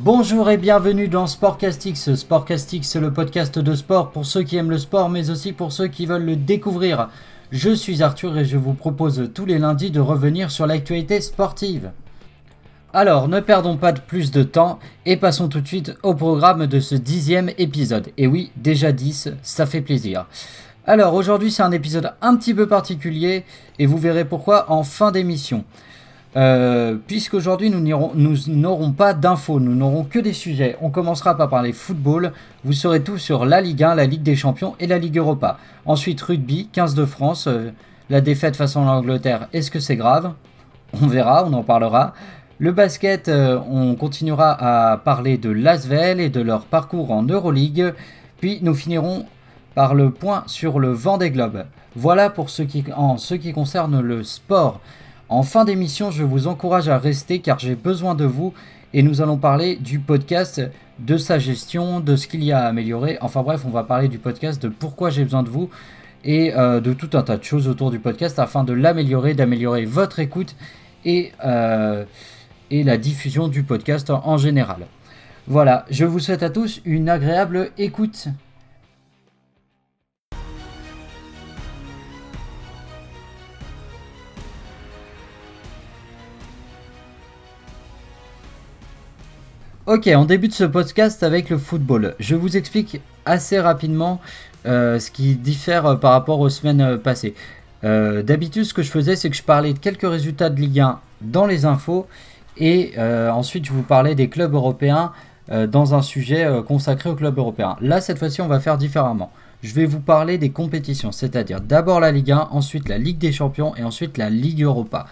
Bonjour et bienvenue dans Sportcastix. Sportcastix, c'est le podcast de sport pour ceux qui aiment le sport, mais aussi pour ceux qui veulent le découvrir. Je suis Arthur et je vous propose tous les lundis de revenir sur l'actualité sportive. Alors, ne perdons pas de plus de temps et passons tout de suite au programme de ce dixième épisode. Et oui, déjà 10, ça fait plaisir. Alors, aujourd'hui, c'est un épisode un petit peu particulier et vous verrez pourquoi en fin d'émission. Euh, Puisqu'aujourd'hui, nous n'aurons pas d'infos, nous n'aurons que des sujets. On commencera par parler football. Vous saurez tout sur la Ligue 1, la Ligue des Champions et la Ligue Europa. Ensuite, rugby, 15 de France. Euh, la défaite face à l'Angleterre, est-ce que c'est grave? On verra, on en parlera. Le basket, euh, on continuera à parler de l'Asvel et de leur parcours en Euroleague. Puis nous finirons par le point sur le vent des globes. Voilà pour ce qui, en ce qui concerne le sport. En fin d'émission, je vous encourage à rester car j'ai besoin de vous et nous allons parler du podcast, de sa gestion, de ce qu'il y a à améliorer. Enfin bref, on va parler du podcast, de pourquoi j'ai besoin de vous et euh, de tout un tas de choses autour du podcast afin de l'améliorer, d'améliorer votre écoute et euh, et la diffusion du podcast en général. Voilà, je vous souhaite à tous une agréable écoute. Ok, on débute ce podcast avec le football. Je vous explique assez rapidement euh, ce qui diffère par rapport aux semaines passées. Euh, d'habitude, ce que je faisais, c'est que je parlais de quelques résultats de Ligue 1 dans les infos et euh, ensuite, je vous parlais des clubs européens euh, dans un sujet euh, consacré aux clubs européens. Là, cette fois-ci, on va faire différemment. Je vais vous parler des compétitions, c'est-à-dire d'abord la Ligue 1, ensuite la Ligue des Champions et ensuite la Ligue Europa.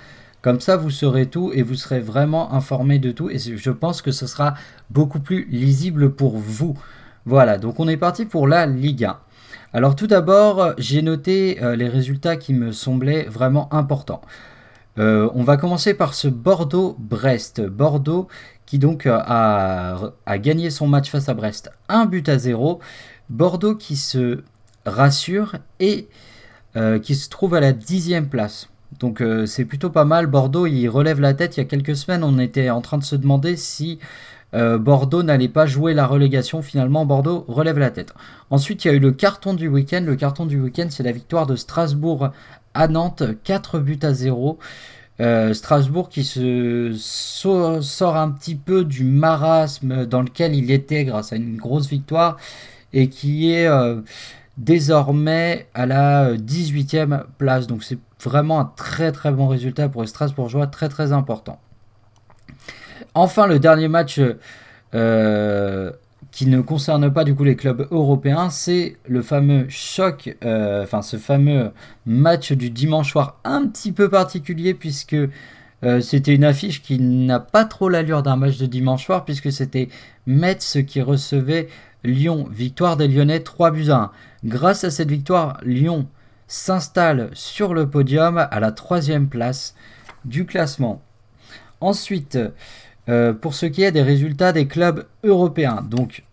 Comme ça, vous saurez tout et vous serez vraiment informé de tout et je pense que ce sera beaucoup plus lisible pour vous. Voilà, donc on est parti pour la Ligue 1. Alors tout d'abord, j'ai noté les résultats qui me semblaient vraiment importants. Euh, on va commencer par ce Bordeaux-Brest. Bordeaux qui donc euh, a, gagné son match face à Brest. Un but à zéro. Bordeaux qui se rassure et euh, qui se trouve à la dixième place. Donc c'est plutôt pas mal. Bordeaux, il relève la tête. Il y a quelques semaines, on était en train de se demander si Bordeaux n'allait pas jouer la relégation. Finalement, Bordeaux relève la tête. Ensuite, il y a eu le carton du week-end. Le carton du week-end, c'est la victoire de Strasbourg à Nantes, 4 buts à 0. Euh, Strasbourg qui se sort un petit peu du marasme dans lequel il était grâce à une grosse victoire et qui est euh, désormais à la 18e place. Donc c'est vraiment un très très bon résultat pour les Strasbourgeois, très très important. Enfin le dernier match euh, qui ne concerne pas du coup les clubs européens, c'est le fameux choc, euh, enfin ce fameux match du dimanche soir un petit peu particulier puisque euh, c'était une affiche qui n'a pas trop l'allure d'un match de dimanche soir puisque c'était Metz qui recevait Lyon, victoire des Lyonnais 3 buts à 1. Grâce à cette victoire, Lyon s'installe sur le podium à la troisième place du classement. Ensuite, euh, pour ce qui est des résultats des clubs européens. Donc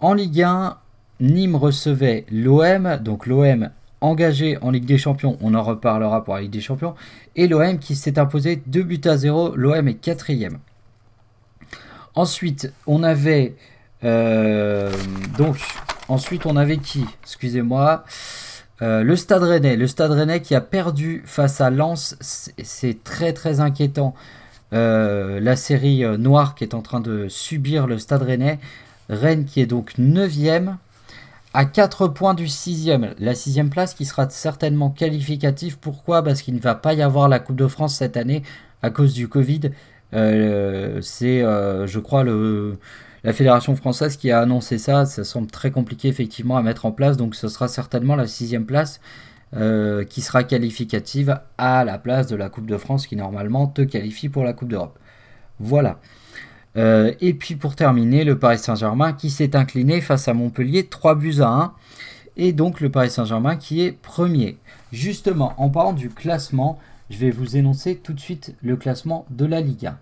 en Ligue 1, Nîmes recevait l'OM, donc l'OM engagé en Ligue des Champions, on en reparlera pour la Ligue des Champions, et l'OM qui s'est imposé 2 buts à 0, l'OM est quatrième. Ensuite, on avait euh, donc ensuite on avait qui? Excusez-moi. Euh, le Stade Rennais, le Stade Rennais qui a perdu face à Lens, c'est très très inquiétant. Euh, la série noire qui est en train de subir le Stade Rennais. Rennes qui est donc 9e à 4 points du 6e. La 6e place qui sera certainement qualificative. Pourquoi? Parce qu'il ne va pas y avoir la Coupe de France cette année à cause du Covid. C'est, je crois, le, la Fédération française qui a annoncé ça. Ça semble très compliqué effectivement à mettre en place. Donc ce sera certainement la 6 place. Euh, qui sera qualificative à la place de la Coupe de France qui normalement te qualifie pour la Coupe d'Europe. Voilà. Euh, et puis pour terminer, le Paris Saint-Germain qui s'est incliné face à Montpellier 3 buts à 1. Et donc le Paris Saint-Germain qui est premier. Justement, en parlant du classement, je vais vous énoncer tout de suite le classement de la Ligue 1.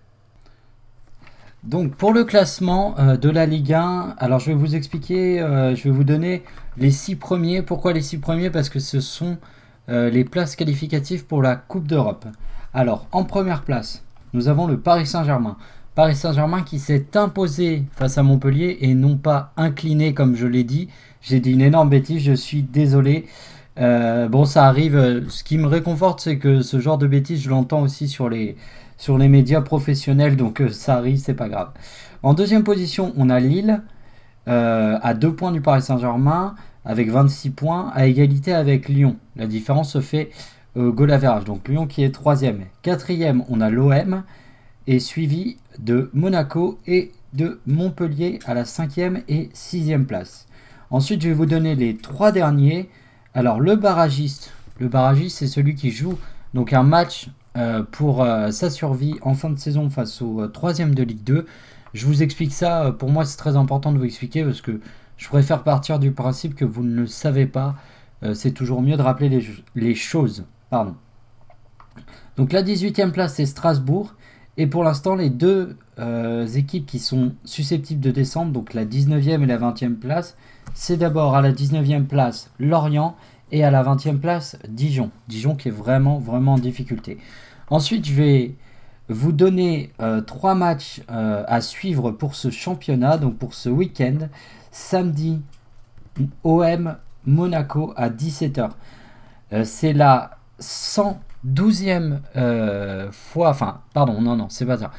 Donc pour le classement euh, de la Ligue 1, alors je vais vous expliquer, euh, je vais vous donner les 6 premiers. Pourquoi les 6 premiers? Parce que ce sont les places qualificatives pour la Coupe d'Europe. Alors en première place, nous avons le Paris Saint-Germain. Paris Saint-Germain qui s'est imposé face à Montpellier et non pas incliné comme je l'ai dit. J'ai dit une énorme bêtise, je suis désolé. Euh, bon, ça arrive. Ce qui me réconforte, c'est que ce genre de bêtises, je l'entends aussi sur les, sur les médias professionnels, donc euh, ça arrive, c'est pas grave. En deuxième position, on a Lille, euh, à 2 points du Paris Saint-Germain, avec 26 points, à égalité avec Lyon. La différence se fait goal donc Lyon qui est troisième. Quatrième, on a l'OM, et suivi de Monaco et de Montpellier à la cinquième et sixième place. Ensuite, je vais vous donner les trois derniers. Alors, le barragiste, le barragiste, c'est celui qui joue donc un match euh, pour euh, sa survie en fin de saison face au euh, troisième de Ligue 2. Je vous explique ça. Pour moi, c'est très important de vous expliquer parce que je préfère partir du principe que vous ne le savez pas. c'est toujours mieux de rappeler les, choses. Pardon. Donc la 18e place, c'est Strasbourg. Et pour l'instant, les deux euh, équipes qui sont susceptibles de descendre, donc la 19e et la 20e place, c'est d'abord à la 19e place Lorient et à la 20e place Dijon. Dijon qui est vraiment, vraiment en difficulté. Ensuite, je vais vous donner euh, trois matchs euh, à suivre pour ce championnat, donc pour ce week-end. Samedi, OM Monaco à 17h. c'est la 100 12e euh, fois, enfin, pardon, non, non, c'est pas ça.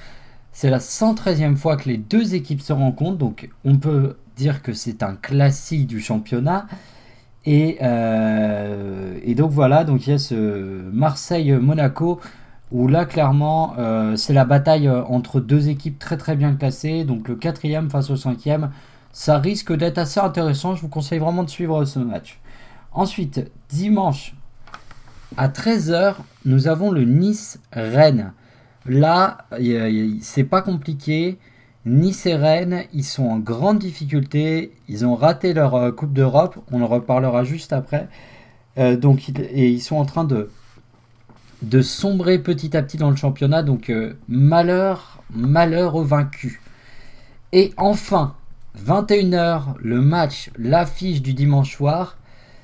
C'est la 113e fois que les deux équipes se rencontrent, donc on peut dire que c'est un classique du championnat. Et, euh, et, donc voilà, donc il y a ce Marseille-Monaco où là clairement euh, c'est la bataille entre deux équipes très très bien classées, donc le quatrième face au cinquième. Ça risque d'être assez intéressant, je vous conseille vraiment de suivre ce match. Ensuite, dimanche, à 13h, nous avons le Nice-Rennes. Là, c'est pas compliqué. Nice et Rennes, ils sont en grande difficulté. Ils ont raté leur euh, Coupe d'Europe. On en reparlera juste après. Euh, donc, et ils sont en train de, de sombrer petit à petit dans le championnat. Donc, euh, malheur, malheur aux vaincus. Et enfin, 21h, le match, l'affiche du dimanche soir,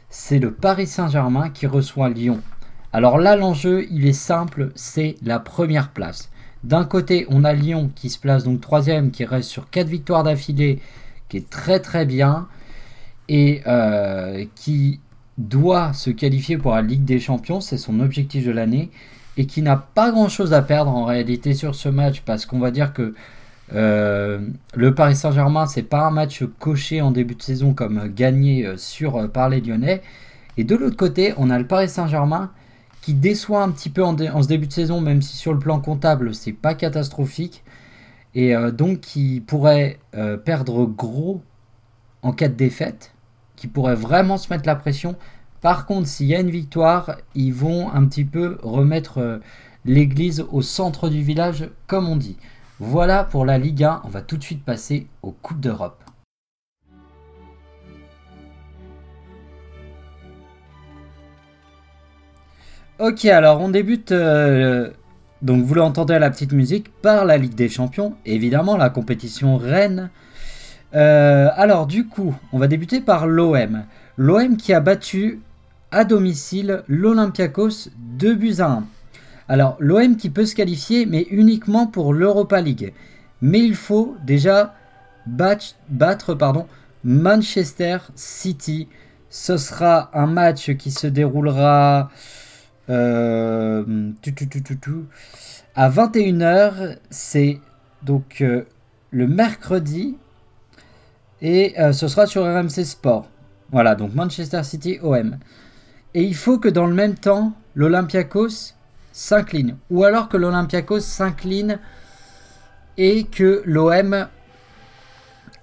c'est le Paris Saint-Germain qui reçoit Lyon. Alors là, l'enjeu, il est simple, c'est la première place. D'un côté, on a Lyon qui se place donc troisième, qui reste sur quatre victoires d'affilée, qui est très très bien, et euh, qui doit se qualifier pour la Ligue des Champions, c'est son objectif de l'année, et qui n'a pas grand-chose à perdre en réalité sur ce match, parce qu'on va dire que euh, le Paris Saint-Germain, c'est pas un match coché en début de saison comme gagné euh, sur par les Lyonnais. Et de l'autre côté, on a le Paris Saint-Germain qui déçoit un petit peu en, ce début de saison, même si sur le plan comptable, c'est pas catastrophique. Et euh, donc qui pourrait euh, perdre gros en cas de défaite, qui pourrait vraiment se mettre la pression. Par contre, s'il y a une victoire, ils vont un petit peu remettre euh, l'église au centre du village, comme on dit. Voilà pour la Ligue 1, on va tout de suite passer aux Coupes d'Europe. Ok, alors on débute, euh, donc vous l'entendez à la petite musique, par la Ligue des Champions, évidemment la compétition reine. Euh, alors du coup, on va débuter par l'OM. L'OM qui a battu à domicile l'Olympiakos 2 buts à 1. Alors l'OM qui peut se qualifier, mais uniquement pour l'Europa League. Mais il faut déjà battre, battre pardon, Manchester City. Ce sera un match qui se déroulera euh, à 21h, c'est donc euh, le mercredi et euh, ce sera sur RMC Sport. Voilà, donc Manchester City OM. Et il faut que dans le même temps, l'Olympiakos s'incline. Ou alors que l'Olympiakos s'incline et que l'OM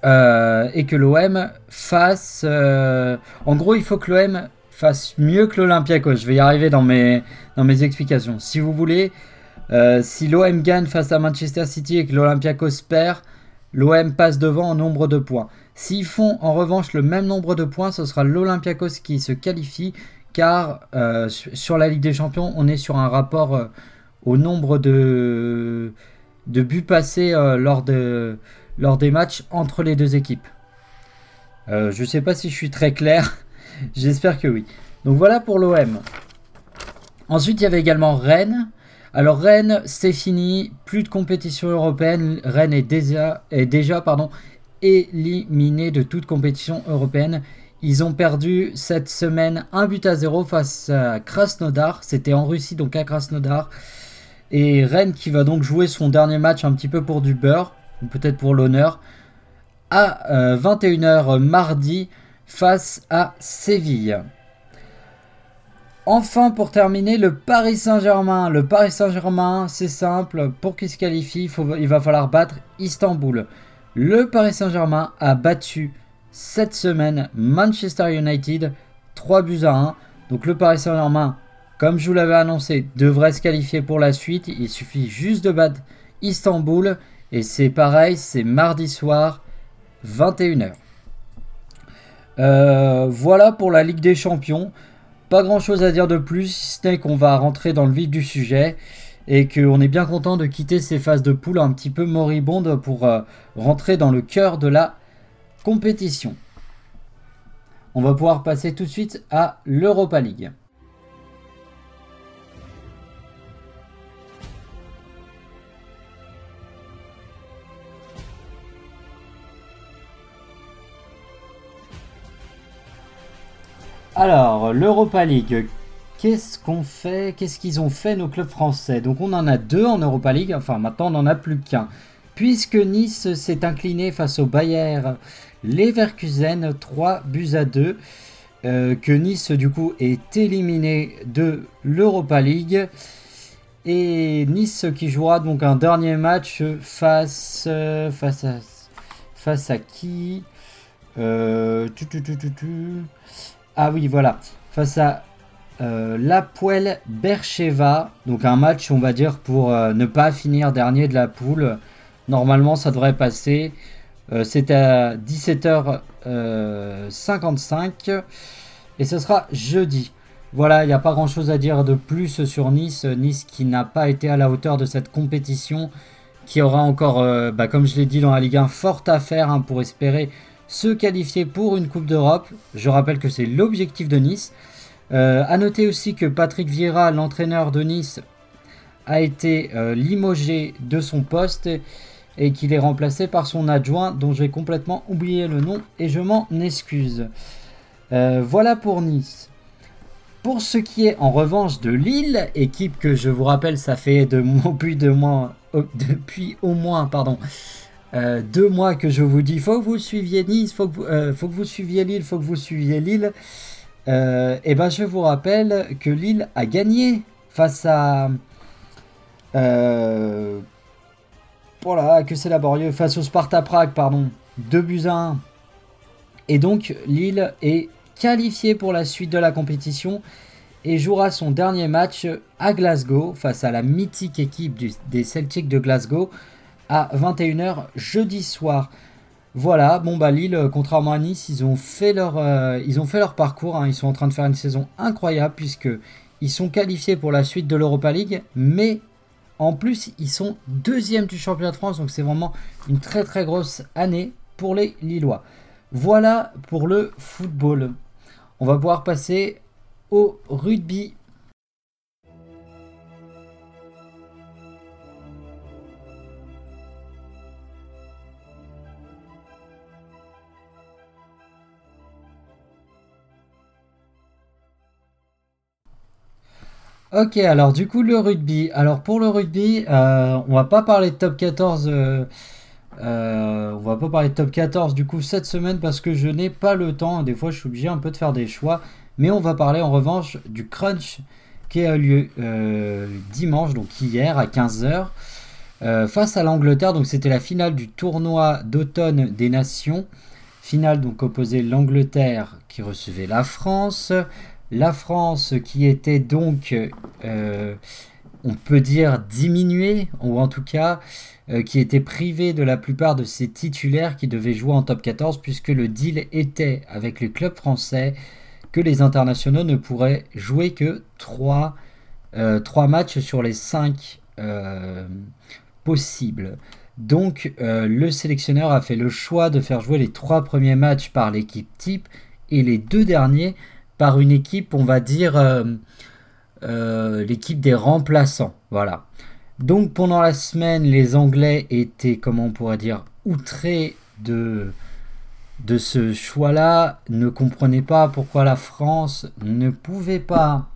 et que l'OM fasse. en gros, il faut que l'OM fasse mieux que l'Olympiakos. Je vais y arriver dans mes, explications. Si vous voulez, euh, si l'OM gagne face à Manchester City et que l'Olympiakos perd, l'OM passe devant en nombre de points. S'ils font en revanche le même nombre de points, ce sera l'Olympiakos qui se qualifie, car euh, sur la Ligue des Champions, on est sur un rapport euh, au nombre de, de buts passés lors, de, lors des matchs entre les deux équipes. je ne sais pas si je suis très clair. J'espère que oui. Donc voilà pour l'OM. Ensuite, il y avait également Rennes. Alors Rennes, c'est fini, plus de compétition européenne. Rennes est déjà, est déjà pardon, éliminé de toute compétition européenne. Ils ont perdu cette semaine un but à zéro face à Krasnodar. C'était en Russie, donc à Krasnodar. Et Rennes qui va donc jouer son dernier match un petit peu pour du beurre, ou peut-être pour l'honneur, à 21h euh, mardi face à Séville. Enfin, pour terminer, le Paris Saint-Germain. Le Paris Saint-Germain, c'est simple. Pour qu'il se qualifie, il, va falloir battre Istanbul. Le Paris Saint-Germain a battu cette semaine Manchester United 3 buts à 1. Donc le Paris Saint-Germain, comme je vous l'avais annoncé, devrait se qualifier pour la suite. Il suffit juste de battre Istanbul. Et c'est pareil, c'est mardi soir, 21h. Euh, voilà pour la Ligue des Champions. Pas grand chose à dire de plus, si ce n'est qu'on va rentrer dans le vif du sujet et qu'on est bien content de quitter ces phases de poule un petit peu moribondes pour euh, rentrer dans le cœur de la compétition. On va pouvoir passer tout de suite à l'Europa League. Alors, l'Europa League, qu'est-ce qu'on fait Qu'est-ce qu'ils ont fait nos clubs français? Donc on en a deux en Europa League, enfin maintenant on n'en a plus qu'un. Puisque Nice s'est incliné face au Bayer Leverkusen 3 buts à 2, euh, que Nice du coup est éliminé de l'Europa League. Et Nice qui jouera donc un dernier match face, euh, à, face à qui? Euh, ah oui, voilà. Face à euh, La Poêle Bercheva. Donc un match, on va dire, pour euh, ne pas finir dernier de la poule. Normalement, ça devrait passer. Euh, c'est à 17h55. et ce sera jeudi. Voilà, il n'y a pas grand chose à dire de plus sur Nice. Nice qui n'a pas été à la hauteur de cette compétition. Qui aura encore, bah, comme je l'ai dit dans la Ligue 1, fort à faire hein, pour espérer se qualifier pour une Coupe d'Europe. Je rappelle que c'est l'objectif de Nice. Euh, a noter aussi que Patrick Vieira, l'entraîneur de Nice, a été euh, limogé de son poste et qu'il est remplacé par son adjoint dont j'ai complètement oublié le nom et je m'en excuse. Euh, voilà pour Nice. Pour ce qui est en revanche de Lille, équipe que je vous rappelle ça fait de, depuis, depuis au moins pardon, euh, deux mois que je vous dis, faut que vous suiviez Nice, faut que vous, faut que vous suiviez Lille, faut que vous suiviez Lille. Euh, et ben je vous rappelle que Lille a gagné face à voilà que c'est laborieux face au Sparta Prague pardon 2 buts à 1 et donc Lille est qualifié pour la suite de la compétition et jouera son dernier match à Glasgow face à la mythique équipe des Celtics de Glasgow à 21h jeudi soir. Voilà, bon bah Lille, euh, contrairement à Nice, ils ont fait leur, euh, parcours. Hein. ils sont en train de faire une saison incroyable puisque ils sont qualifiés pour la suite de l'Europa League, mais en plus ils sont deuxième du championnat de France, donc c'est vraiment une très très grosse année pour les Lillois. Voilà pour le football. On va pouvoir passer au rugby Ok, alors du coup le rugby. Alors pour le rugby, euh, on va pas parler de top 14. Euh, euh, on va pas parler de top 14 du coup cette semaine parce que je n'ai pas le temps. Des fois je suis obligé un peu de faire des choix. Mais on va parler en revanche du crunch qui a eu lieu dimanche, donc hier à 15h. face à l'Angleterre, donc c'était la finale du tournoi d'automne des nations. Finale donc opposée l'Angleterre qui recevait la France. La France qui était donc, euh, on peut dire, diminuée, ou en tout cas euh, qui était privée de la plupart de ses titulaires qui devaient jouer en top 14, puisque le deal était avec le club français que les internationaux ne pourraient jouer que 3, euh, matchs sur les 5 possibles. Donc le sélectionneur a fait le choix de faire jouer les 3 premiers matchs par l'équipe type et les deux derniers par une équipe, on va dire, euh, euh, l'équipe des remplaçants. Voilà. Donc pendant la semaine, les Anglais étaient, comment on pourrait dire, outrés de, de ce choix-là, ne comprenaient pas pourquoi la France ne pouvait pas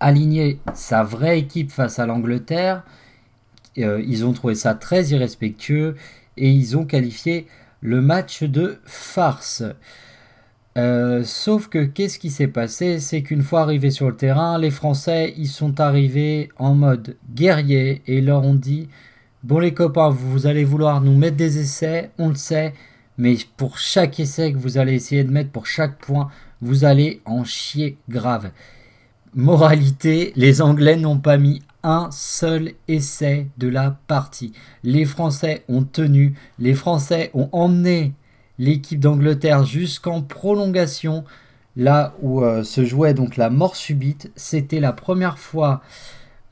aligner sa vraie équipe face à l'Angleterre. Euh, ils ont trouvé ça très irrespectueux et ils ont qualifié le match de farce. Euh, sauf que qu'est-ce qui s'est passé? C'est qu'une fois arrivés sur le terrain, les Français ils sont arrivés en mode guerrier et leur ont dit Bon les copains, vous allez vouloir nous mettre des essais, on le sait, mais pour chaque essai que vous allez essayer de mettre, pour chaque point, vous allez en chier grave. Moralité, les Anglais n'ont pas mis un seul essai de la partie. Les Français ont tenu, les Français ont emmené l'équipe d'Angleterre jusqu'en prolongation, là où euh, se jouait donc la mort subite. C'était la première fois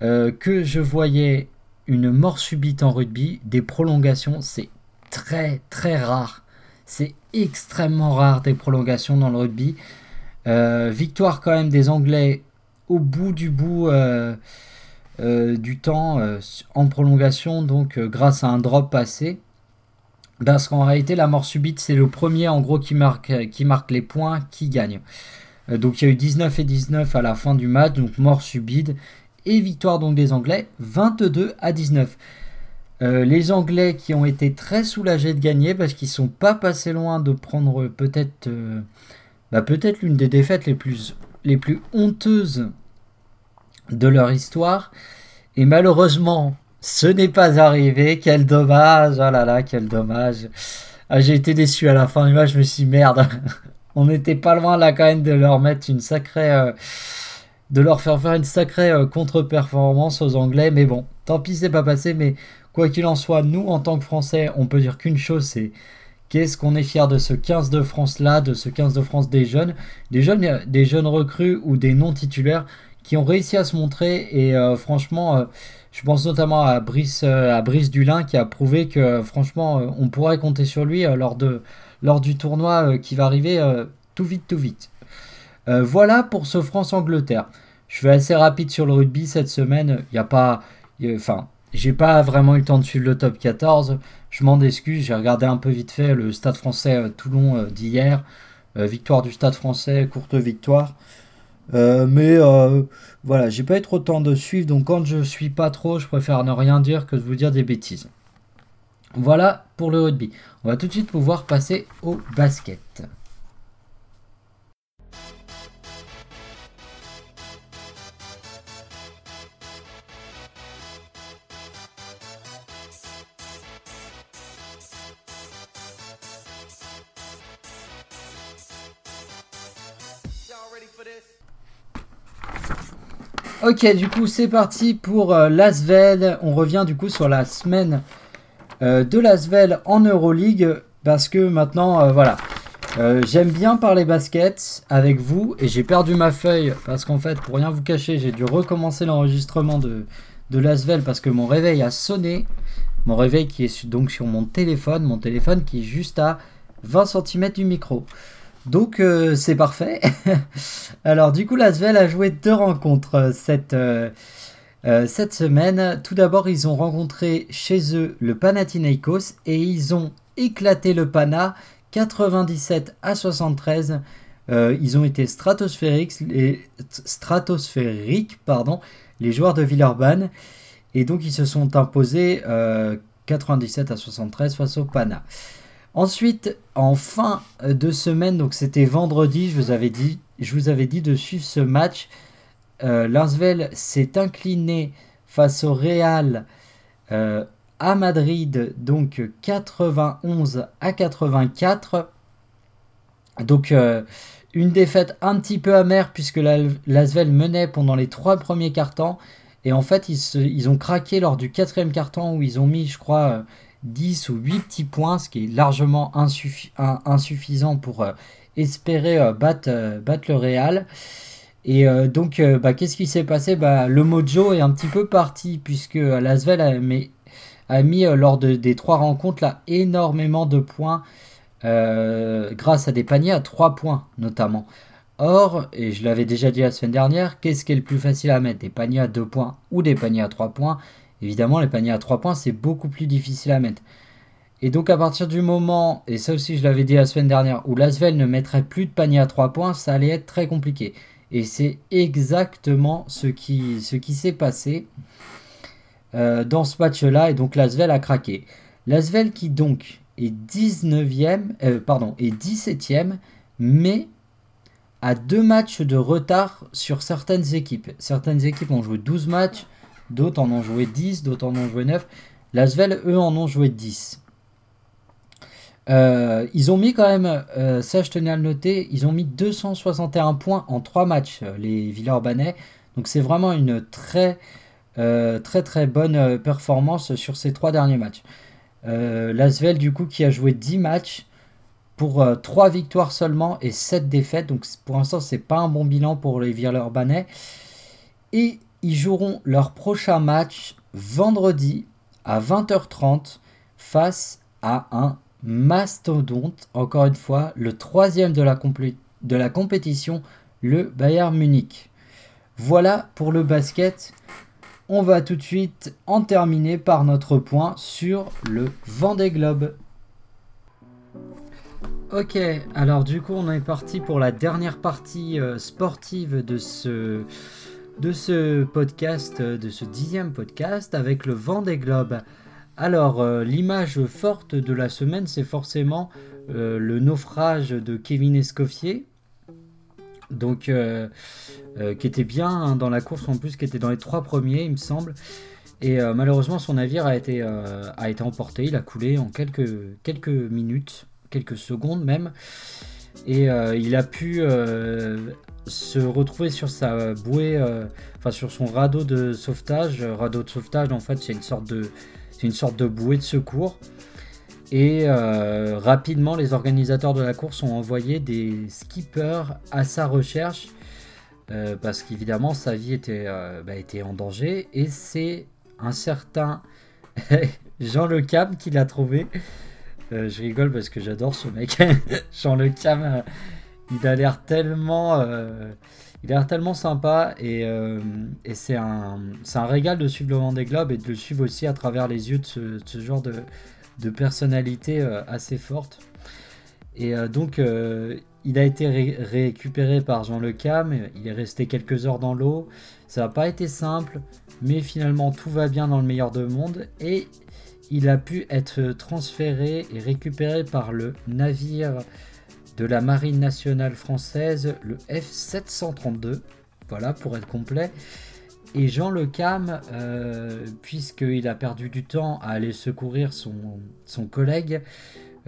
euh, que je voyais une mort subite en rugby. Des prolongations, c'est très très rare. C'est extrêmement rare des prolongations dans le rugby. Euh, victoire quand même des Anglais au bout du bout du temps en prolongation, donc grâce à un drop passé. Parce qu'en réalité, la mort subite, c'est le premier en gros qui marque, qui marque les points, qui gagne. Euh, donc il y a eu 19 et 19 à la fin du match, donc mort subite. Et victoire donc des Anglais, 22 à 19. Euh, les Anglais qui ont été très soulagés de gagner parce qu'ils sont pas passés loin de prendre peut-être euh, bah, peut-être l'une des défaites les plus honteuses de leur histoire. Et malheureusement, ce n'est pas arrivé, quel dommage, oh là là, quel dommage. Ah, j'ai été déçu à la fin. Du match, je me suis merde. On n'était pas loin là quand même de leur mettre une sacrée... Euh, de leur faire faire une sacrée euh, contre-performance aux Anglais, mais bon, tant pis c'est pas passé, mais quoi qu'il en soit, nous en tant que Français, on peut dire qu'une chose, c'est qu'est-ce qu'on est fier de ce 15 de France là, de ce 15 de France des jeunes, des jeunes, des jeunes recrues ou des non titulaires qui ont réussi à se montrer. Et euh, franchement je pense notamment à Brice, euh, à Brice Dulin qui a prouvé que franchement euh, on pourrait compter sur lui euh, lors du tournoi qui va arriver tout vite, tout vite. voilà pour ce France-Angleterre. Je vais assez rapide sur le rugby cette semaine. Il n'y a pas. Enfin, j'ai pas vraiment eu le temps de suivre le top 14. Je m'en excuse. J'ai regardé un peu vite fait le Stade français Toulon d'hier. victoire du Stade français, courte victoire. Euh, mais euh, voilà, j'ai pas eu trop de temps de suivre, donc quand je suis pas trop, je préfère ne rien dire que de vous dire des bêtises. Voilà pour le rugby. On va tout de suite pouvoir passer au basket. Ok, du coup, c'est parti pour euh, l'Asvel. On revient du coup sur la semaine euh, de l'Asvel en Euroleague. Parce que maintenant, euh, voilà. J'aime bien parler basket avec vous. Et j'ai perdu ma feuille. Parce qu'en fait, pour rien vous cacher, j'ai dû recommencer l'enregistrement de, de l'Asvel. Parce que mon réveil a sonné. Mon réveil qui est donc sur mon téléphone. Mon téléphone qui est juste à 20 cm du micro. Donc euh, c'est parfait. Alors du coup Lasvel a joué deux rencontres euh, cette, euh, cette semaine. Tout d'abord ils ont rencontré chez eux le Panathinaikos et ils ont éclaté le Pana 97 à 73. ils ont été stratosphériques, les, les joueurs de Villeurbanne et donc ils se sont imposés 97 à 73 face au Pana. Ensuite, en fin de semaine, donc c'était vendredi, je vous avais dit, de suivre ce match. Euh, s'est incliné face au Real euh, à Madrid, donc 91 à 84. Donc euh, une défaite un petit peu amère puisque l'Asvel menait pendant les trois premiers cartons. Et en fait, ils, ils ont craqué lors du quatrième carton où ils ont mis, je crois, 10 ou 8 petits points, ce qui est largement insuffisant pour euh, espérer euh, euh, battre, le Real. Et donc, bah, qu'est-ce qui s'est passé? Bah, Le mojo est un petit peu parti, puisque Lasvel a, a mis lors des trois rencontres là, énormément de points, grâce à des paniers à 3 points notamment. Or, et je l'avais déjà dit la semaine dernière, qu'est-ce qui est le plus facile à mettre? Des paniers à 2 points ou des paniers à 3 points? Évidemment, les paniers à 3 points, c'est beaucoup plus difficile à mettre. Et donc à partir du moment, et ça aussi je l'avais dit la semaine dernière, où Lasvel ne mettrait plus de panier à 3 points, ça allait être très compliqué. Et c'est exactement ce qui, s'est passé euh, dans ce match-là. Et donc Lasvel a craqué. Lasvel qui donc est 19e, euh, pardon, est 17e, mais a deux matchs de retard sur certaines équipes. Certaines équipes ont joué 12 matchs, d'autres en ont joué 10, d'autres en ont joué 9. Lasvel, eux, en ont joué 10. Euh, ils ont mis quand même, euh, ça je tenais à le noter, ils ont mis 261 points en 3 matchs, euh, les Villa-Urbanais. Donc c'est vraiment une très très très bonne performance sur ces 3 derniers matchs. L'Asvel du coup qui a joué 10 matchs pour 3 victoires seulement et 7 défaites. Donc pour l'instant c'est pas un bon bilan pour les Villa-Urbanais. Et ils joueront leur prochain match vendredi à 20h30 face à un mastodonte, encore une fois, le troisième de la, compétition, le Bayern Munich. Voilà pour le basket. On va tout de suite en terminer par notre point sur le Vendée Globe. Ok, alors du coup on est parti pour la dernière partie euh, sportive de ce, de ce podcast, de ce dixième podcast avec le Vendée Globe. Alors, euh, l'image forte de la semaine, c'est forcément euh, le naufrage de Kevin Escoffier. Donc, euh, qui était bien hein, dans la course en plus, qui était dans les trois premiers, il me semble. Et malheureusement, son navire a été, a été emporté. Il a coulé en quelques, quelques minutes, quelques secondes même. Et il a pu se retrouver sur sa bouée, enfin sur son radeau de sauvetage. Radeau de sauvetage, en fait, c'est une sorte de c'est une sorte de bouée de secours. Et euh, rapidement, les organisateurs de la course ont envoyé des skippers à sa recherche euh, parce qu'évidemment sa vie était, euh, bah, était en danger. Et c'est un certain Jean Le Cam qui l'a trouvé. Je rigole parce que j'adore ce mec. Jean Le Cam, il a l'air tellement il a l'air tellement sympa et, euh, c'est un, un, régal de suivre le Vendée Globe et de le suivre aussi à travers les yeux de ce, genre de, de, personnalité euh, assez forte. Et euh, donc, il a été récupéré par Jean Le Cam, il est resté quelques heures dans l'eau. Ça n'a pas été simple, mais finalement tout va bien dans le meilleur de monde et il a pu être transféré et récupéré par le navire de la Marine nationale française, le F732, voilà pour être complet. Et Jean Le Cam, euh, puisqu'il a perdu du temps à aller secourir son, collègue,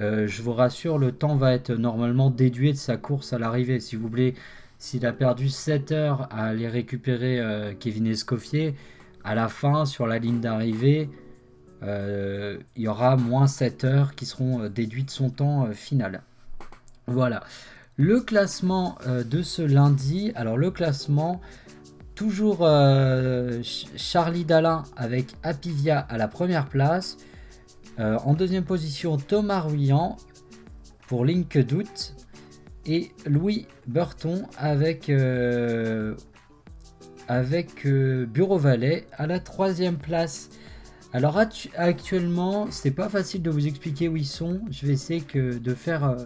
euh, je vous rassure, le temps va être normalement déduit de sa course à l'arrivée. Si vous voulez, s'il a perdu 7 heures à aller récupérer euh, Kevin Escoffier, à la fin, sur la ligne d'arrivée, il y aura moins 7 heures qui seront déduites de son temps final. Voilà. Le classement euh, de ce lundi. Alors le classement, toujours euh, Charlie Dalin avec Apivia à la première place. Euh, en deuxième position, Thomas Ruyant pour Link Doute. Et Louis Burton avec, avec Bureau Valais à la troisième place. Alors actuellement, c'est pas facile de vous expliquer où ils sont. Je vais essayer de faire euh,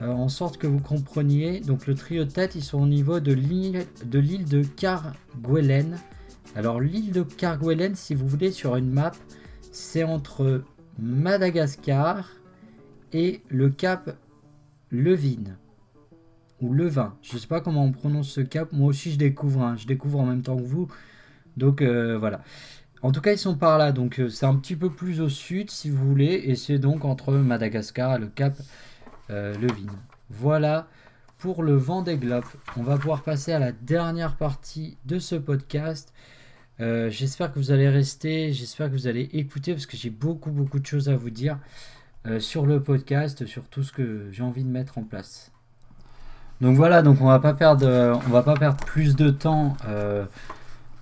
en sorte que vous compreniez. Donc le trio de tête, ils sont au niveau de l'île de, Carguelen. Alors l'île de Carguelen, si vous voulez, sur une map, c'est entre Madagascar et le cap Levin. Ou Levin. Je sais pas comment on prononce ce cap. Moi aussi, je découvre. Hein. Je découvre en même temps que vous. Donc euh, voilà. En tout cas, ils sont par là. Donc euh, c'est un petit peu plus au sud, si vous voulez. Et c'est donc entre Madagascar et le cap euh, le vin. Voilà pour le vent des globes. On va pouvoir passer à la dernière partie de ce podcast. Euh, j'espère que vous allez rester, j'espère que vous allez écouter parce que j'ai beaucoup beaucoup de choses à vous dire sur le podcast, sur tout ce que j'ai envie de mettre en place. Donc voilà, donc on va on va pas perdre plus de temps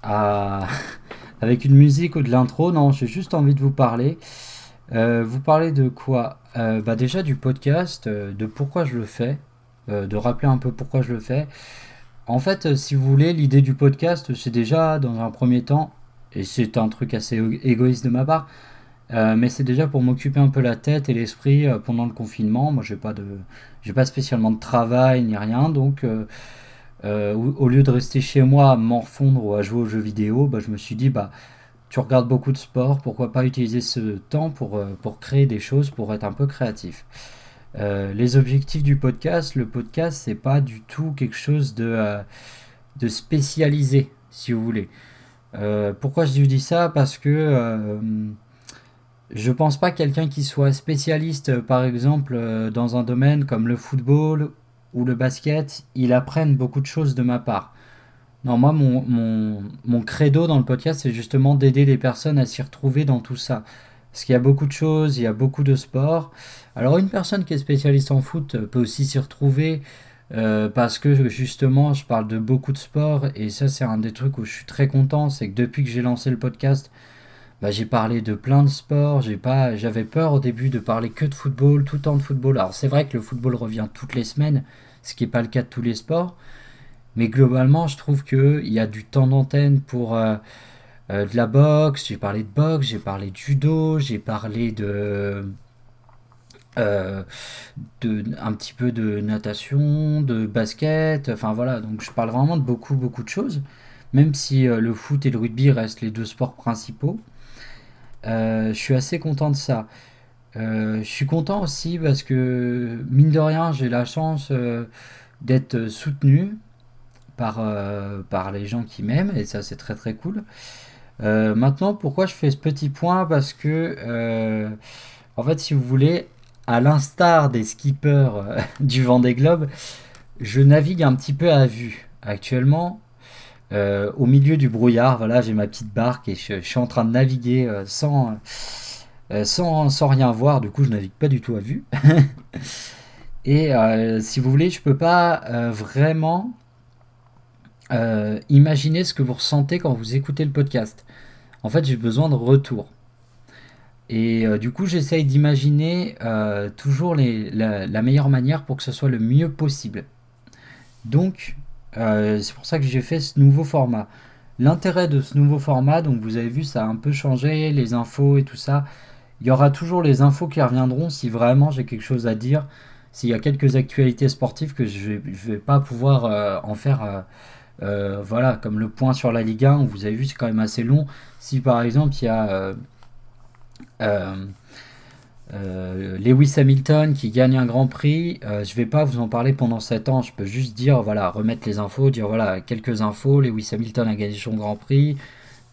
à... avec une musique ou de l'intro. Non, j'ai juste envie de vous parler. vous parler de quoi? Euh, bah déjà du podcast, euh, de pourquoi je le fais. de rappeler un peu pourquoi je le fais. En fait, si vous voulez, l'idée du podcast, c'est déjà, dans un premier temps, et c'est un truc assez égoïste de ma part, mais c'est déjà pour m'occuper un peu la tête et l'esprit pendant le confinement. Moi, j'ai pas de, j'ai pas spécialement de travail ni rien, donc au lieu de rester chez moi à m'enfondre ou à jouer aux jeux vidéo, bah, je me suis dit bah tu regardes beaucoup de sport, pourquoi pas utiliser ce temps pour, euh, créer des choses, pour être un peu créatif. Euh, les objectifs du podcast, le podcast, c'est pas du tout quelque chose de, euh, de spécialisé, si vous voulez. pourquoi je dis ça? Parce que je pense pas quelqu'un qui soit spécialiste, par exemple, dans un domaine comme le football ou le basket, il apprenne beaucoup de choses de ma part. Non, moi, mon, mon, credo dans le podcast, c'est justement d'aider les personnes à s'y retrouver dans tout ça. Parce qu'il y a beaucoup de choses, il y a beaucoup de sports. Alors, une personne qui est spécialiste en foot peut aussi s'y retrouver euh, parce que justement, je parle de beaucoup de sports et ça, c'est un des trucs où je suis très content. C'est que depuis que j'ai lancé le podcast, bah, j'ai parlé de plein de sports. J'ai pas, j'avais peur au début de parler que de football, tout le temps de football. Alors, c'est vrai que le football revient toutes les semaines, ce qui n'est pas le cas de tous les sports. Mais globalement, je trouve qu'il y a du temps d'antenne pour euh, euh, de la boxe. J'ai parlé de boxe, j'ai parlé de judo, j'ai parlé de, euh, de. un petit peu de natation, de basket. Enfin voilà, donc je parle vraiment de beaucoup, beaucoup de choses. Même si le foot et le rugby restent les deux sports principaux. Je suis assez content de ça. je suis content aussi parce que, mine de rien, j'ai la chance d'être soutenu par, euh, par les gens qui m'aiment, et ça c'est très très cool. Euh, maintenant, pourquoi je fais ce petit point? Parce que, euh, en fait, si vous voulez, à l'instar des skippers du Vendée Globe, je navigue un petit peu à vue. Actuellement, au milieu du brouillard, voilà, j'ai ma petite barque et je, suis en train de naviguer sans, sans, sans, rien voir. Du coup, je navigue pas du tout à vue. et si vous voulez, je peux pas vraiment euh, imaginez ce que vous ressentez quand vous écoutez le podcast. En fait, j'ai besoin de retour. Et euh, du coup, j'essaye d'imaginer euh, toujours la, meilleure manière pour que ce soit le mieux possible. Donc, c'est pour ça que j'ai fait ce nouveau format. L'intérêt de ce nouveau format, donc vous avez vu, ça a un peu changé, les infos et tout ça. Il y aura toujours les infos qui reviendront si vraiment j'ai quelque chose à dire. S'il y a quelques actualités sportives que je ne vais, pas pouvoir en faire euh, voilà, comme le point sur la Ligue 1, vous avez vu, c'est quand même assez long. Si par exemple il y a euh, euh, Lewis Hamilton qui gagne un grand prix, je vais pas vous en parler pendant 7 ans. Je peux juste dire, voilà, remettre les infos, dire voilà, quelques infos. Lewis Hamilton a gagné son grand prix,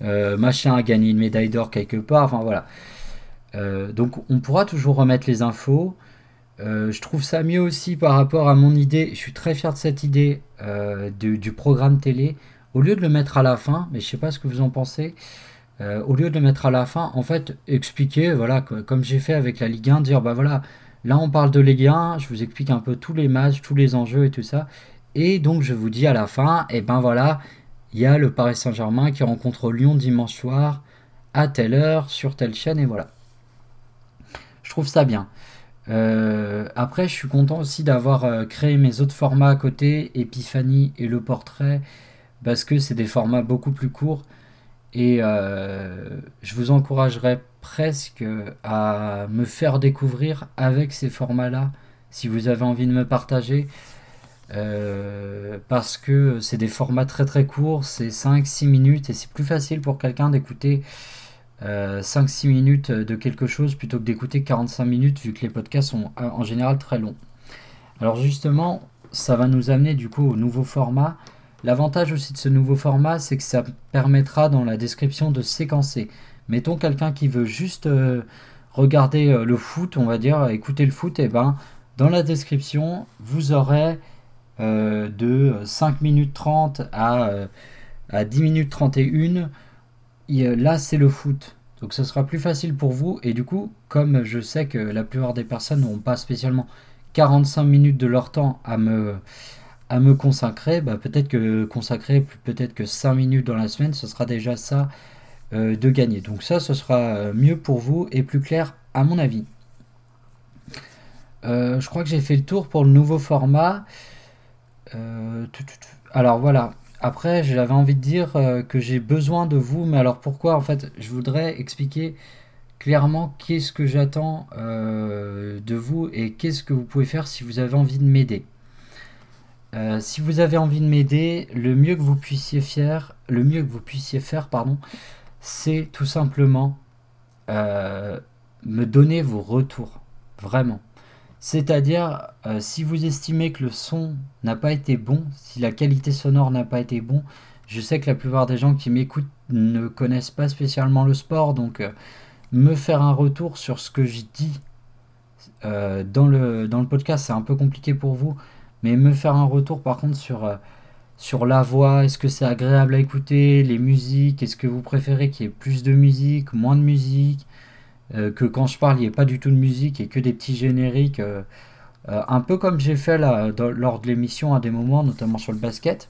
machin a gagné une médaille d'or quelque part. Enfin voilà. donc on pourra toujours remettre les infos. Euh, je trouve ça mieux aussi par rapport à mon idée. Je suis très fier de cette idée euh, du, programme télé. Au lieu de le mettre à la fin, mais je sais pas ce que vous en pensez. Euh, au lieu de le mettre à la fin, en fait, expliquer, voilà, comme j'ai fait avec la Ligue 1, dire bah voilà, là on parle de Ligue 1, je vous explique un peu tous les matchs, tous les enjeux et tout ça. Et donc je vous dis à la fin, et eh ben voilà, il y a le Paris Saint-Germain qui rencontre Lyon dimanche soir à telle heure sur telle chaîne et voilà. Je trouve ça bien. Euh, après, je suis content aussi d'avoir euh, créé mes autres formats à côté, Epiphanie et le portrait, parce que c'est des formats beaucoup plus courts. Et euh, je vous encouragerais presque à me faire découvrir avec ces formats-là, si vous avez envie de me partager. parce que c'est des formats très très courts, c'est 5-6 minutes et c'est plus facile pour quelqu'un d'écouter 5-6 euh, minutes de quelque chose plutôt que d'écouter 45 minutes vu que les podcasts sont euh, en général très longs. Alors justement, ça va nous amener du coup au nouveau format. L'avantage aussi de ce nouveau format, c'est que ça permettra dans la description de séquencer. Mettons quelqu'un qui veut juste euh, regarder le foot, on va dire, écouter le foot, et eh ben dans la description, vous aurez de 5 minutes 30 à, à 10 minutes 31 là c'est le foot. Donc ça sera plus facile pour vous. Et du coup, comme je sais que la plupart des personnes n'ont pas spécialement 45 minutes de leur temps à me, à me consacrer, bah peut-être que consacrer peut-être que 5 minutes dans la semaine, ce sera déjà ça euh, de gagner. Donc ça, ce sera mieux pour vous et plus clair à mon avis. euh, je crois que j'ai fait le tour pour le nouveau format. Euh, alors voilà. Après, j'avais envie de dire que j'ai besoin de vous, mais alors pourquoi En fait, je voudrais expliquer clairement qu'est-ce que j'attends de vous et qu'est-ce que vous pouvez faire si vous avez envie de m'aider. Si vous avez envie de m'aider, le mieux que vous puissiez faire, pardon, c'est tout simplement me donner vos retours. Vraiment. C'est-à-dire, euh, si vous estimez que le son n'a pas été bon, si la qualité sonore n'a pas été bon, je sais que la plupart des gens qui m'écoutent ne connaissent pas spécialement le sport, donc euh, me faire un retour sur ce que je dis euh, dans le podcast, c'est un peu compliqué pour vous, mais me faire un retour par contre sur, sur la voix, est-ce que c'est agréable à écouter, les musiques, est-ce que vous préférez qu'il y ait plus de musique, moins de musique, euh, que quand je parle, il n'y ait pas du tout de musique et que des petits génériques, euh, euh, un peu comme j'ai fait lors de l'émission à des moments, notamment sur le basket.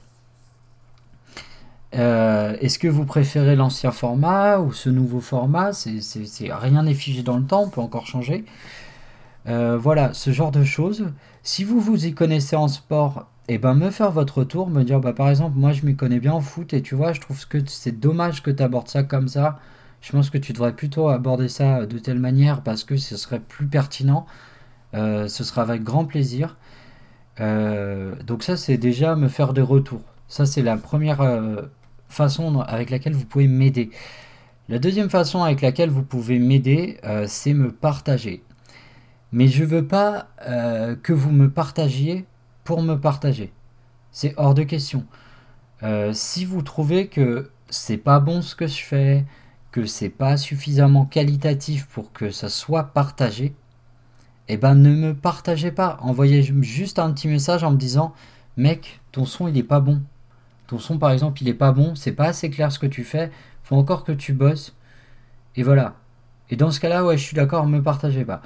Est-ce que vous préférez l'ancien format ou ce nouveau format? C'est, Rien n'est figé dans le temps, on peut encore changer. Voilà, ce genre de choses. Si vous vous y connaissez en sport, eh ben me faire votre tour, me dire bah par exemple moi je m'y connais bien en foot et tu vois je trouve que c'est dommage que tu abordes ça comme ça je pense que tu devrais plutôt aborder ça de telle manière parce que ce serait plus pertinent. Euh, ce sera avec grand plaisir. Euh, donc ça, c'est déjà me faire des retours. Ça, c'est la première euh, façon avec laquelle vous pouvez m'aider. La deuxième façon avec laquelle vous pouvez m'aider, c'est me partager. Mais je veux pas que vous me partagiez pour me partager. C'est hors de question. si vous trouvez que c'est pas bon ce que je fais, que c'est pas suffisamment qualitatif pour que ça soit partagé, eh ben ne me partagez pas. Envoyez juste un petit message en me disant mec, ton son il est pas bon. Ton son par exemple il est pas bon, c'est pas assez clair ce que tu fais, faut encore que tu bosses. Et voilà. Et dans ce cas-là, ouais, je suis d'accord, me partagez pas.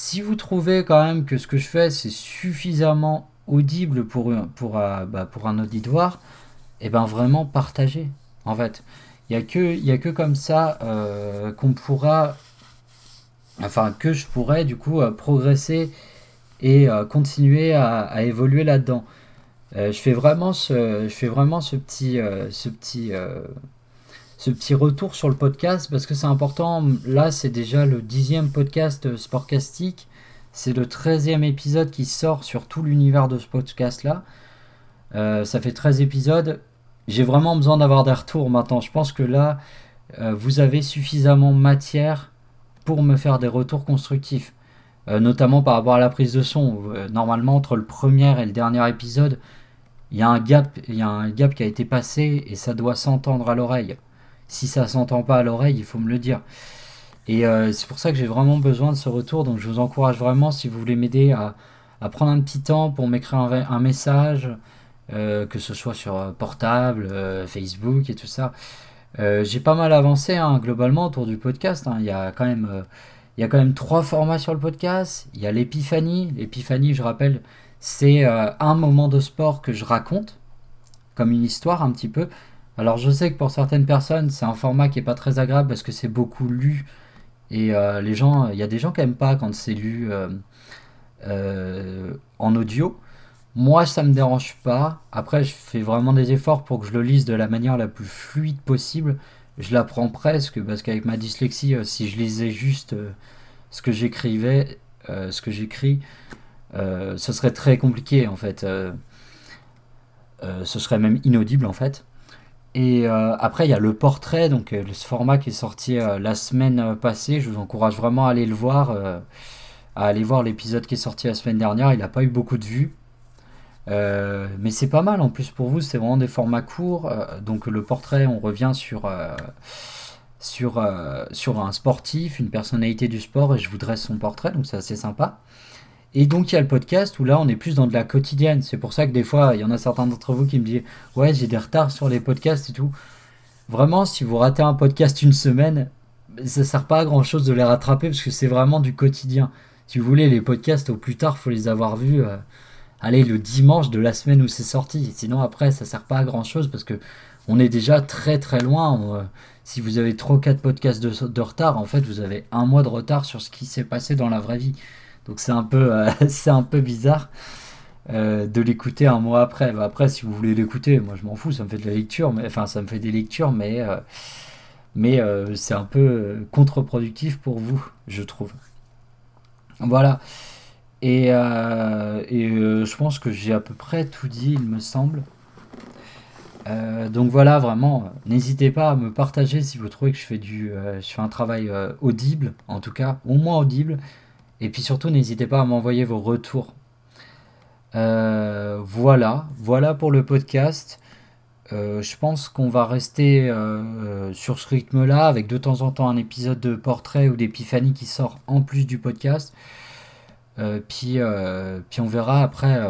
Si vous trouvez quand même que ce que je fais c'est suffisamment audible pour, euh, bah, pour un auditoire, et eh ben vraiment partagez. En fait, il n'y a, que, a que comme ça euh, qu'on pourra, enfin que je pourrais du coup euh, progresser et continuer à, évoluer là-dedans. je fais vraiment je fais vraiment ce petit, ce petit, ce petit retour sur le podcast parce que c'est important. Là, c'est déjà le dixième podcast sportcastique. C'est le treizième épisode qui sort sur tout l'univers de ce podcast-là. ça fait 13 épisodes j'ai vraiment besoin d'avoir des retours maintenant. Je pense que là, euh, vous avez suffisamment matière pour me faire des retours constructifs. Euh, notamment par rapport à la prise de son. Euh, normalement, entre le premier et le dernier épisode, il y il y a un gap qui a été passé et ça doit s'entendre à l'oreille. Si ça s'entend pas à l'oreille, il faut me le dire. Et c'est pour ça que j'ai vraiment besoin de ce retour. Donc je vous encourage vraiment, si vous voulez m'aider à, prendre un petit temps pour m'écrire un, message, euh, que ce soit sur euh, portable, euh, Facebook et tout ça. j'ai pas mal avancé hein, globalement autour du podcast. Hein. Il, y a quand même, il y a quand même trois formats sur le podcast. Il y a l'épiphanie. L'épiphanie, je rappelle, c'est un moment de sport que je raconte, comme une histoire un petit peu. Alors je sais que pour certaines personnes, c'est un format qui est pas très agréable parce que c'est beaucoup lu. Et les gens, il y a des gens qui n'aiment pas quand c'est lu en audio. Moi, ça me dérange pas. Après, je fais vraiment des efforts pour que je le lise de la manière la plus fluide possible. Je l'apprends presque parce qu'avec ma dyslexie, euh, si je lisais juste euh, ce que j'écrivais, euh, ce que j'écris, ce serait très compliqué en fait. ce serait même inaudible en fait. Et après, il y a le portrait, donc ce format qui est sorti la semaine passée. Je vous encourage vraiment à aller le voir, à aller voir l'épisode qui est sorti la semaine dernière. Il n'a pas eu beaucoup de vues. Euh, mais c'est pas mal en plus pour vous, c'est vraiment des formats courts. Euh, donc le portrait, on revient sur, euh, sur, sur un sportif, une personnalité du sport, et je vous dresse son portrait, donc c'est assez sympa. Et donc il y a le podcast où là on est plus dans de la quotidienne. C'est pour ça que des fois il y en a certains d'entre vous qui me disent ouais j'ai des retards sur les podcasts et tout. Vraiment si vous ratez un podcast une semaine, ça sert pas à grand chose de les rattraper parce que c'est vraiment du quotidien. Si vous voulez les podcasts au plus tard faut les avoir vus allez, le dimanche de la semaine où c'est sorti. Sinon, après, ça sert pas à grand chose parce que on est déjà très très loin. Euh, si vous avez 3 4 podcasts de, retard, en fait, vous avez un mois de retard sur ce qui s'est passé dans la vraie vie. Donc c'est un peu, c'est un peu bizarre. de l'écouter un mois après. Bah, après, si vous voulez l'écouter, moi je m'en fous, ça me fait de la lecture, mais enfin ça me fait des lectures, mais mais c'est un peu contre-productif pour vous, je trouve. Voilà. Et, et je pense que j'ai à peu près tout dit, il me semble. Euh, donc voilà, vraiment, n'hésitez pas à me partager si vous trouvez que je fais, du, euh, je fais un travail euh, audible, en tout cas, au moins audible. Et puis surtout, n'hésitez pas à m'envoyer vos retours. voilà, voilà pour le podcast. je pense qu'on va rester sur ce rythme-là, avec de temps en temps un épisode de portrait ou d'épiphanie qui sort en plus du podcast. puis, puis on verra après.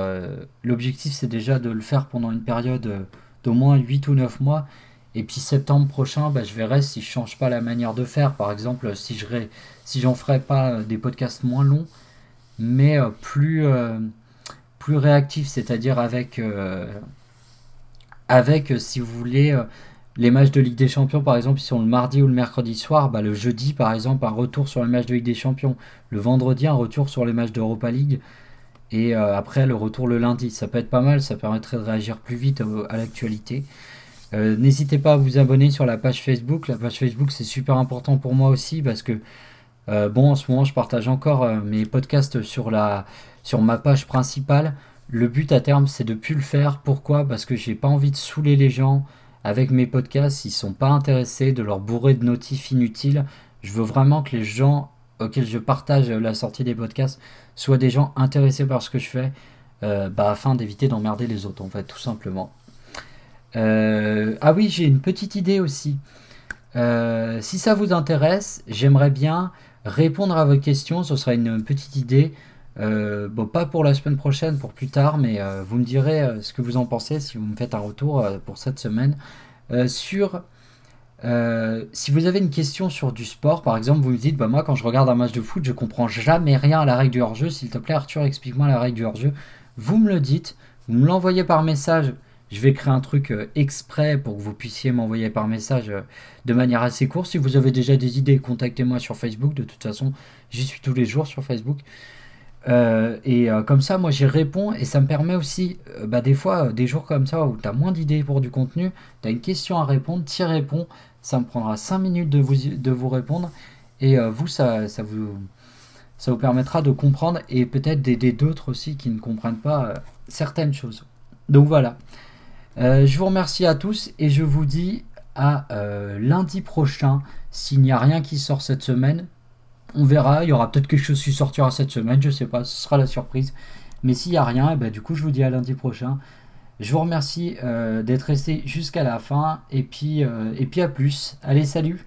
L'objectif, c'est déjà de le faire pendant une période d'au moins 8 ou 9 mois. Et puis septembre prochain, bah, je verrai si je change pas la manière de faire. Par exemple, si je si j'en ferai pas euh, des podcasts moins longs, mais euh, plus, euh, plus réactifs, c'est-à-dire avec, avec, si vous voulez, les matchs de Ligue des Champions, par exemple, si sont le mardi ou le mercredi soir, bah, le jeudi, par exemple, un retour sur les matchs de Ligue des Champions. Le vendredi, un retour sur les matchs d'Europa League. Et après, le retour le lundi, ça peut être pas mal, ça permettrait de réagir plus vite à l'actualité. Euh, n'hésitez pas à vous abonner sur la page Facebook. La page Facebook, c'est super important pour moi aussi parce que, euh, bon, en ce moment, je partage encore mes podcasts sur, la, sur ma page principale. Le but à terme, c'est de plus le faire. Pourquoi? Parce que j'ai pas envie de saouler les gens avec mes podcasts. Ils sont pas intéressés de leur bourrer de notifs inutiles. Je veux vraiment que les gens auxquels je partage la sortie des podcasts soient des gens intéressés par ce que je fais, euh, bah, afin d'éviter d'emmerder les autres, en fait, tout simplement. Euh, ah oui, j'ai une petite idée aussi. Euh, si ça vous intéresse, j'aimerais bien répondre à vos questions. Ce sera une petite idée. bon, pas pour la semaine prochaine, pour plus tard, mais vous me direz ce que vous en pensez si vous me faites un retour pour cette semaine sur euh, si vous avez une question sur du sport, par exemple, vous me dites, bah moi quand je regarde un match de foot, je comprends jamais rien à la règle du hors-jeu. S'il te plaît, Arthur, explique-moi la règle du hors-jeu. Vous me le dites, vous me l'envoyez par message. Je vais créer un truc euh, exprès pour que vous puissiez m'envoyer par message euh, de manière assez courte. Si vous avez déjà des idées, contactez-moi sur Facebook. De toute façon, j'y suis tous les jours sur Facebook. et comme ça, moi j'y réponds et ça me permet aussi, bah, des fois, des jours comme ça où tu as moins d'idées pour du contenu, tu as une question à répondre, tu y réponds ça me prendra 5 minutes de vous, de vous répondre. Et euh, vous, ça, vous, ça vous permettra de comprendre et peut-être d'aider d'autres aussi qui ne comprennent pas euh, certaines choses. Donc voilà. Euh, je vous remercie à tous et je vous dis à lundi prochain. S'il n'y a rien qui sort cette semaine, on verra. Il y aura peut-être quelque chose qui sortira cette semaine, je sais pas, ce sera la surprise. Mais s'il n'y a rien, eh ben, du coup, je vous dis à lundi prochain. Je vous remercie euh, d'être resté jusqu'à la fin et puis, euh, et puis à plus. Allez, salut